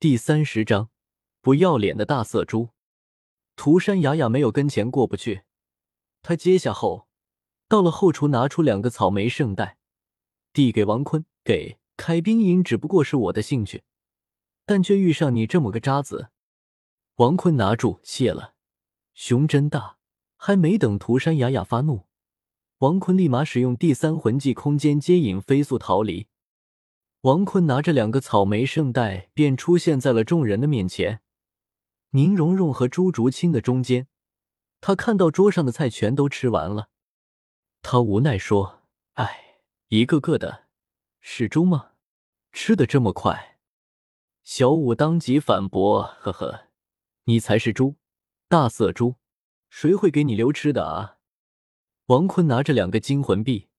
第三十章，不要脸的大色猪。涂山雅雅没有跟前过不去，他接下后，到了后厨拿出两个草莓圣代，递给王坤。给开冰饮只不过是我的兴趣，但却遇上你这么个渣子。王坤拿住，谢了。熊真大，还没等涂山雅雅发怒，王坤立马使用第三魂技空间接引，飞速逃离。王坤拿着两个草莓圣代，便出现在了众人的面前，宁荣荣和朱竹清的中间。他看到桌上的菜全都吃完了，他无奈说：“哎，一个个的是猪吗？吃的这么快？”小五当即反驳：“呵呵，你才是猪，大色猪，谁会给你留吃的啊？”王坤拿着两个金魂币。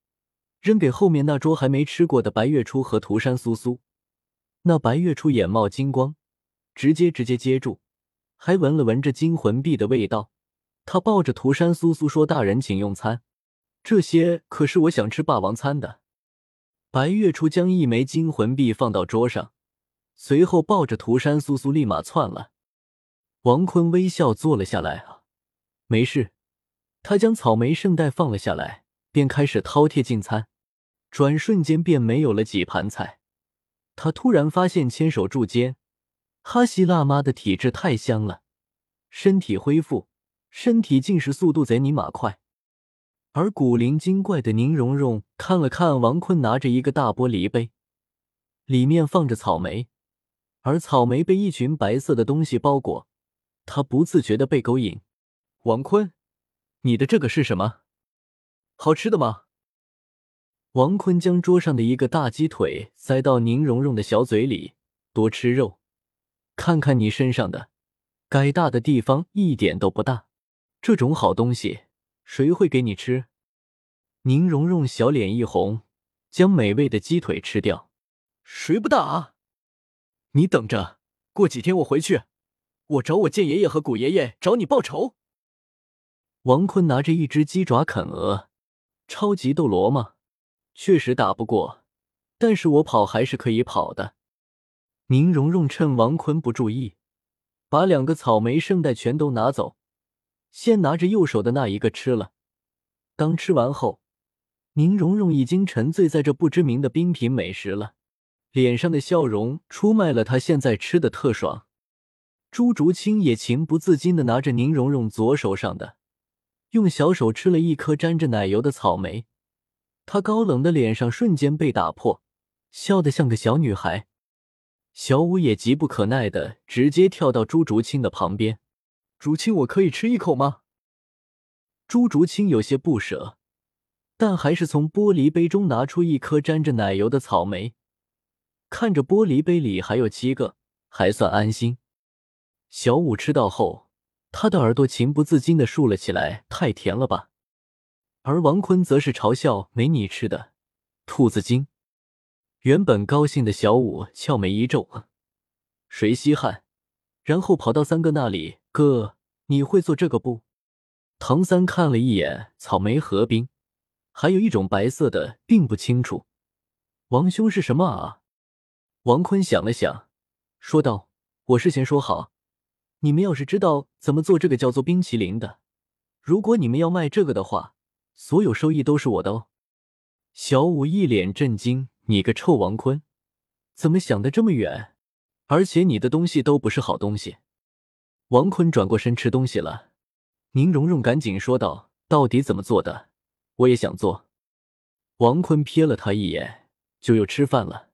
扔给后面那桌还没吃过的白月初和涂山苏苏，那白月初眼冒金光，直接直接接住，还闻了闻这金魂币的味道。他抱着涂山苏苏说：“大人请用餐，这些可是我想吃霸王餐的。”白月初将一枚金魂币放到桌上，随后抱着涂山苏苏立马窜了。王坤微笑坐了下来啊，没事。他将草莓圣代放了下来，便开始饕餮进餐。转瞬间便没有了几盘菜，他突然发现牵手柱间，哈希辣妈的体质太香了，身体恢复，身体进食速度贼尼玛快。而古灵精怪的宁荣荣看了看王坤，拿着一个大玻璃杯，里面放着草莓，而草莓被一群白色的东西包裹，他不自觉的被勾引。王坤，你的这个是什么？好吃的吗？王坤将桌上的一个大鸡腿塞到宁荣荣的小嘴里，多吃肉，看看你身上的，该大的地方一点都不大。这种好东西谁会给你吃？宁荣荣小脸一红，将美味的鸡腿吃掉。谁不大啊？你等着，过几天我回去，我找我剑爷爷和古爷爷找你报仇。王坤拿着一只鸡爪啃鹅，超级斗罗吗？确实打不过，但是我跑还是可以跑的。宁荣荣趁王坤不注意，把两个草莓圣代全都拿走，先拿着右手的那一个吃了。当吃完后，宁荣荣已经沉醉在这不知名的冰品美食了，脸上的笑容出卖了他现在吃的特爽。朱竹清也情不自禁的拿着宁荣荣左手上的，用小手吃了一颗沾着奶油的草莓。他高冷的脸上瞬间被打破，笑得像个小女孩。小五也急不可耐的直接跳到朱竹清的旁边：“竹清，我可以吃一口吗？”朱竹清有些不舍，但还是从玻璃杯中拿出一颗沾着奶油的草莓，看着玻璃杯里还有七个，还算安心。小五吃到后，他的耳朵情不自禁的竖了起来：“太甜了吧！”而王坤则是嘲笑：“没你吃的，兔子精。”原本高兴的小五俏眉一皱：“谁稀罕？”然后跑到三哥那里：“哥，你会做这个不？”唐三看了一眼草莓和冰，还有一种白色的，并不清楚。王兄是什么啊？王坤想了想，说道：“我事先说好，你们要是知道怎么做这个叫做冰淇淋的，如果你们要卖这个的话。”所有收益都是我的哦！小五一脸震惊：“你个臭王坤，怎么想的这么远？而且你的东西都不是好东西。”王坤转过身吃东西了。宁荣荣赶紧说道：“到底怎么做的？我也想做。”王坤瞥了他一眼，就又吃饭了。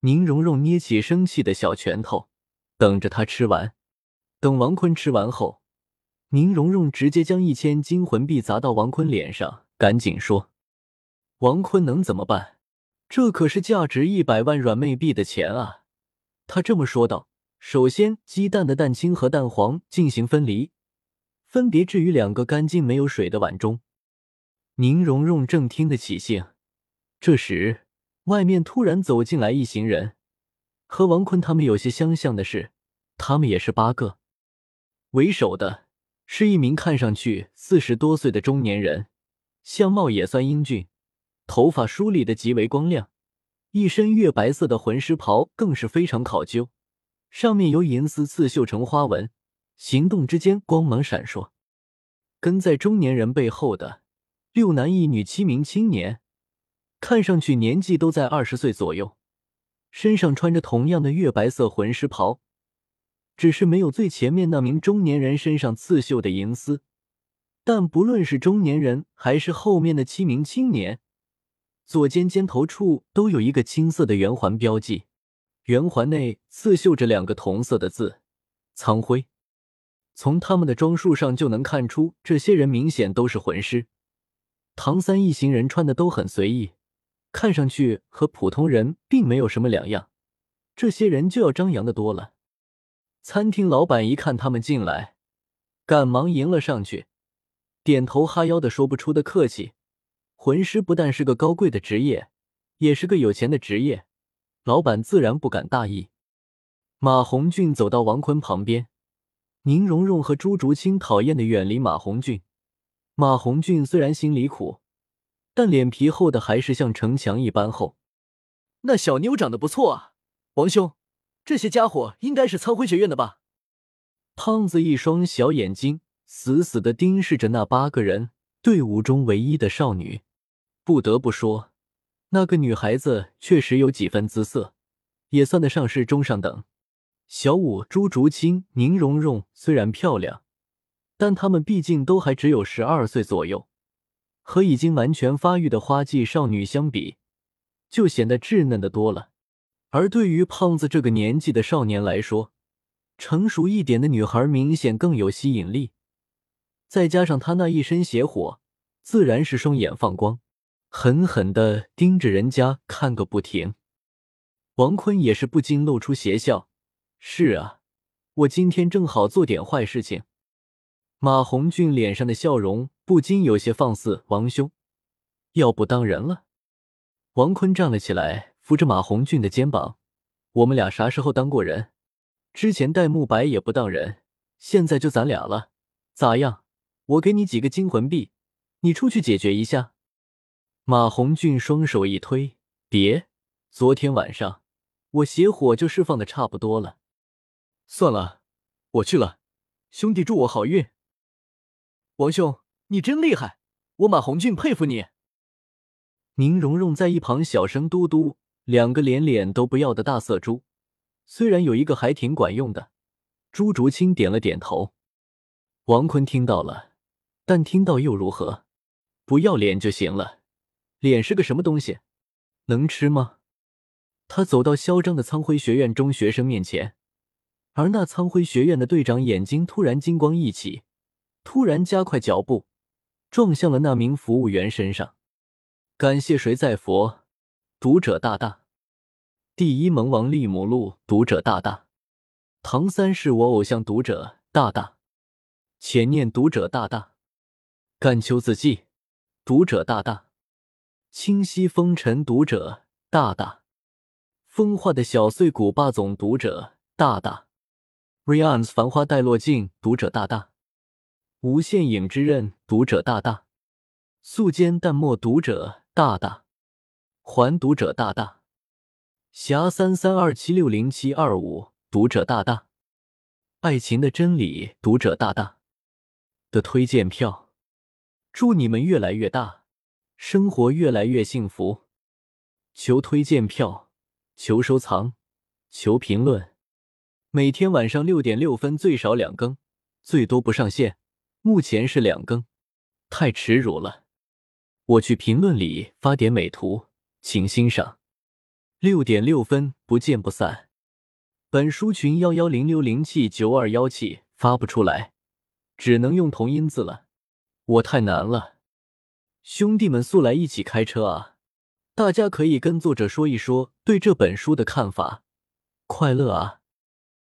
宁荣荣捏起生气的小拳头，等着他吃完。等王坤吃完后，宁荣荣直接将一千金魂币砸到王坤脸上。赶紧说，王坤能怎么办？这可是价值一百万软妹币的钱啊！他这么说道。首先，鸡蛋的蛋清和蛋黄进行分离，分别置于两个干净没有水的碗中。宁荣荣正听得起兴，这时外面突然走进来一行人，和王坤他们有些相像的是，他们也是八个。为首的是一名看上去四十多岁的中年人。相貌也算英俊，头发梳理的极为光亮，一身月白色的魂师袍更是非常考究，上面由银丝刺绣成花纹，行动之间光芒闪烁。跟在中年人背后的六男一女七名青年，看上去年纪都在二十岁左右，身上穿着同样的月白色魂师袍，只是没有最前面那名中年人身上刺绣的银丝。但不论是中年人还是后面的七名青年，左肩肩头处都有一个青色的圆环标记，圆环内刺绣着两个同色的字“苍辉”。从他们的装束上就能看出，这些人明显都是魂师。唐三一行人穿的都很随意，看上去和普通人并没有什么两样。这些人就要张扬的多了。餐厅老板一看他们进来，赶忙迎了上去。点头哈腰的说不出的客气，魂师不但是个高贵的职业，也是个有钱的职业，老板自然不敢大意。马红俊走到王坤旁边，宁荣荣和朱竹清讨厌的远离马红俊。马红俊虽然心里苦，但脸皮厚的还是像城墙一般厚。那小妞长得不错啊，王兄，这些家伙应该是苍辉学院的吧？胖子一双小眼睛。死死的盯视着那八个人队伍中唯一的少女，不得不说，那个女孩子确实有几分姿色，也算得上是中上等。小舞、朱竹清、宁荣荣虽然漂亮，但她们毕竟都还只有十二岁左右，和已经完全发育的花季少女相比，就显得稚嫩的多了。而对于胖子这个年纪的少年来说，成熟一点的女孩明显更有吸引力。再加上他那一身邪火，自然是双眼放光，狠狠的盯着人家看个不停。王坤也是不禁露出邪笑：“是啊，我今天正好做点坏事情。”马红俊脸上的笑容不禁有些放肆：“王兄，要不当人了？”王坤站了起来，扶着马红俊的肩膀：“我们俩啥时候当过人？之前戴沐白也不当人，现在就咱俩了，咋样？”我给你几个金魂币，你出去解决一下。马红俊双手一推，别，昨天晚上我邪火就释放的差不多了。算了，我去了。兄弟，祝我好运。王兄，你真厉害，我马红俊佩服你。宁荣荣在一旁小声嘟嘟，两个连脸都不要的大色猪，虽然有一个还挺管用的。朱竹清点了点头。王坤听到了。但听到又如何？不要脸就行了。脸是个什么东西？能吃吗？他走到嚣张的苍辉学院中学生面前，而那苍辉学院的队长眼睛突然金光一起，突然加快脚步，撞向了那名服务员身上。感谢谁在佛？读者大大，第一萌王利姆路，读者大大，唐三是我偶像，读者大大，浅念读者大大。干秋字迹，读者大大；清溪风尘，读者大大；风化的小碎骨霸总，读者大大。；Rian's 繁花带落尽，读者大大；无限影之刃，读者大大；素笺淡墨，读者大大；还读者大大；侠三三二七六零七二五，读者大大；爱情的真理，读者大大。的推荐票。祝你们越来越大，生活越来越幸福。求推荐票，求收藏，求评论。每天晚上六点六分最少两更，最多不上线。目前是两更，太耻辱了。我去评论里发点美图，请欣赏。六点六分不见不散。本书群幺幺零六零七九二幺七发不出来，只能用同音字了。我太难了，兄弟们速来一起开车啊！大家可以跟作者说一说对这本书的看法，快乐啊！